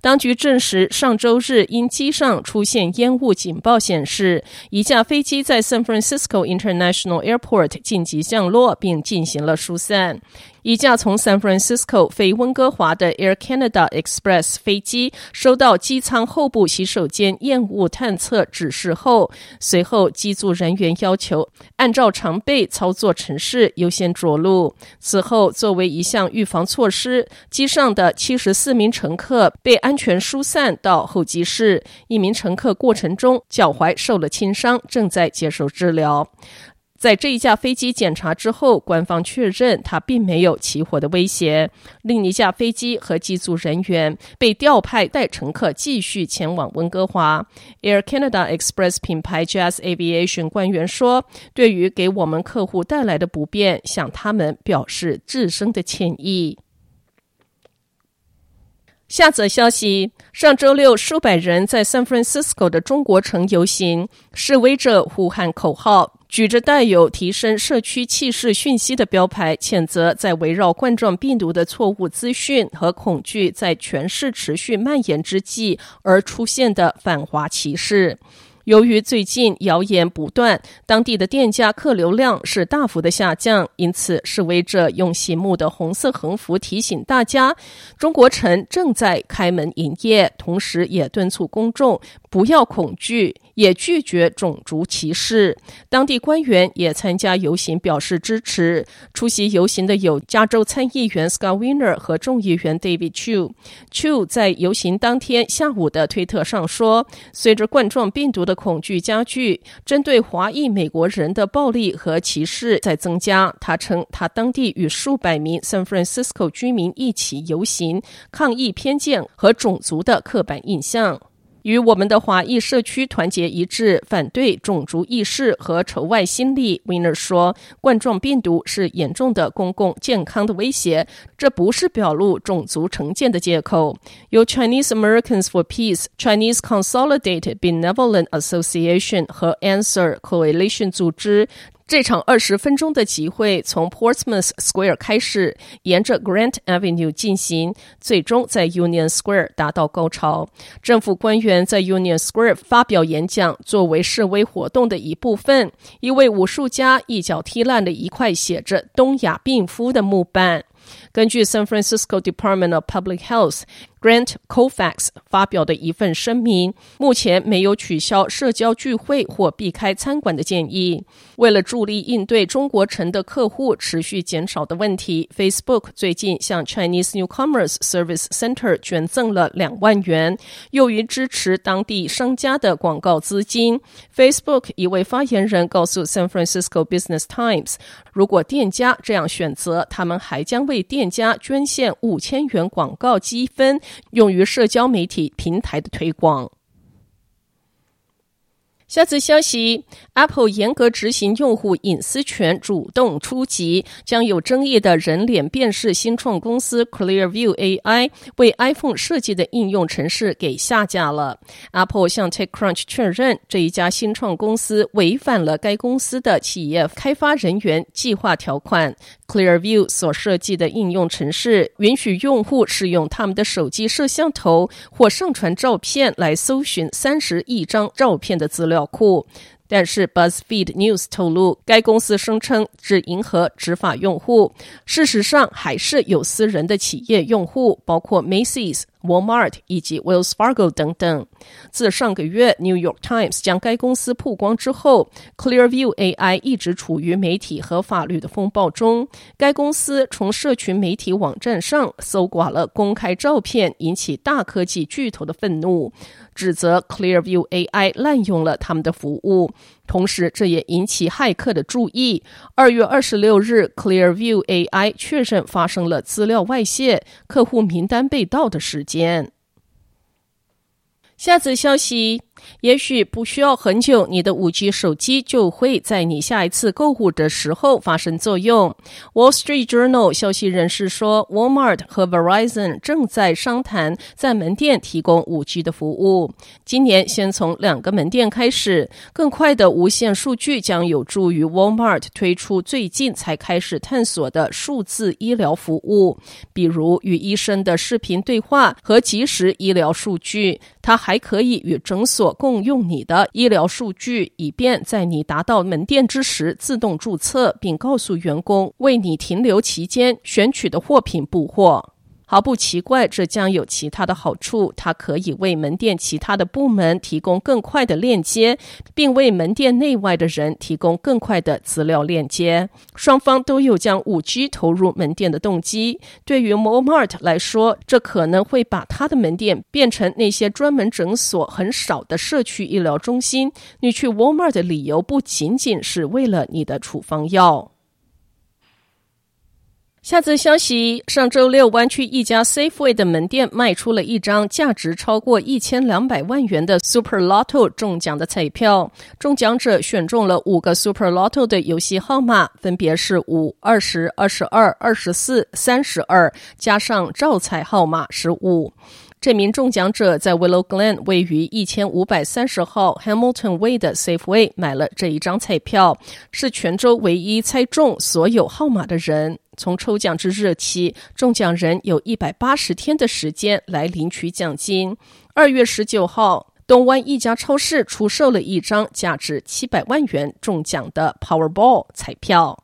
当局证实，上周日因机上出现烟雾警报显示，一架飞机在 San Francisco International Airport 紧急降落，并进行了疏散。一架从 San Francisco 飞温哥华的 Air Canada Express 飞机收到机舱后部洗手间烟雾探测指示后，随后机组人员要求按照常备操作程式优先着陆。此后，作为一项预防措施，机上的七十四名乘客被安全疏散到候机室。一名乘客过程中脚踝受了轻伤，正在接受治疗。在这一架飞机检查之后，官方确认它并没有起火的威胁。另一架飞机和机组人员被调派带乘客继续前往温哥华。Air Canada Express 品牌 Jas Aviation 官员说：“对于给我们客户带来的不便，向他们表示至深的歉意。”下则消息：上周六，数百人在 San Francisco 的中国城游行，示威者呼喊口号。举着带有提升社区气势讯息的标牌，谴责在围绕冠状病毒的错误资讯和恐惧在全市持续蔓延之际而出现的反华歧视。由于最近谣言不断，当地的店家客流量是大幅的下降，因此示威者用醒目的红色横幅提醒大家，中国城正在开门营业，同时也敦促公众不要恐惧，也拒绝种族歧视。当地官员也参加游行，表示支持。出席游行的有加州参议员 Scott Wiener 和众议员 David Chu。Chu 在游行当天下午的推特上说：“随着冠状病毒的恐惧加剧，针对华裔美国人的暴力和歧视在增加。他称，他当地与数百名 San Francisco 居民一起游行，抗议偏见和种族的刻板印象。与我们的华裔社区团结一致，反对种族意识和仇外心理。Winner 说，冠状病毒是严重的公共健康的威胁，这不是表露种族成见的借口。由 Chinese Americans for Peace、Chinese Consolidated Benevolent Association 和 Answer Coalition 组织。这场二十分钟的集会从 Portsmouth Square 开始，沿着 Grant Avenue 进行，最终在 Union Square 达到高潮。政府官员在 Union Square 发表演讲，作为示威活动的一部分。一位武术家一脚踢烂了一块写着“东亚病夫”的木板。根据 San Francisco Department of Public Health Grant c o f a x 发表的一份声明，目前没有取消社交聚会或避开餐馆的建议。为了助力应对中国城的客户持续减少的问题，Facebook 最近向 Chinese Newcomers Service Center 捐赠了两万元，用于支持当地商家的广告资金。Facebook 一位发言人告诉 San Francisco Business Times，如果店家这样选择，他们还将为店家捐献五千元广告积分。用于社交媒体平台的推广。下次消息：Apple 严格执行用户隐私权，主动出击，将有争议的人脸辨识新创公司 Clearview AI 为 iPhone 设计的应用程式给下架了。Apple 向 TechCrunch 确认，这一家新创公司违反了该公司的企业开发人员计划条款。Clearview 所设计的应用程式允许用户使用他们的手机摄像头或上传照片来搜寻三十亿张照片的资料库，但是 BuzzFeed News 透露，该公司声称只迎合执法用户，事实上还是有私人的企业用户，包括 Macy's。Walmart 以及 Wells Fargo 等等。自上个月 New York Times 将该公司曝光之后，Clearview AI 一直处于媒体和法律的风暴中。该公司从社群媒体网站上搜刮了公开照片，引起大科技巨头的愤怒，指责 Clearview AI 滥用了他们的服务。同时，这也引起骇客的注意。二月二十六日，Clearview AI 确认发生了资料外泄、客户名单被盗的事件。下次消息。也许不需要很久，你的 5G 手机就会在你下一次购物的时候发生作用。Wall Street Journal 消息人士说，Walmart 和 Verizon 正在商谈在门店提供 5G 的服务。今年先从两个门店开始，更快的无线数据将有助于 Walmart 推出最近才开始探索的数字医疗服务，比如与医生的视频对话和即时医疗数据。它还可以与诊所共用你的医疗数据，以便在你达到门店之时自动注册，并告诉员工为你停留期间选取的货品补货。毫不奇怪，这将有其他的好处。它可以为门店其他的部门提供更快的链接，并为门店内外的人提供更快的资料链接。双方都有将 5G 投入门店的动机。对于 Walmart 来说，这可能会把他的门店变成那些专门诊所很少的社区医疗中心。你去 Walmart 的理由不仅仅是为了你的处方药。下则消息：上周六，湾区一家 Safeway 的门店卖出了一张价值超过一千两百万元的 Super Lotto 中奖的彩票。中奖者选中了五个 Super Lotto 的游戏号码，分别是五、二十、二十二、二十四、三十二，加上照彩号码十五。这名中奖者在 Willow Glen 位于一千五百三十号 Hamilton Way 的 Safeway 买了这一张彩票，是全州唯一猜中所有号码的人。从抽奖之日起，中奖人有一百八十天的时间来领取奖金。二月十九号，东湾一家超市出售了一张价值七百万元中奖的 Powerball 彩票。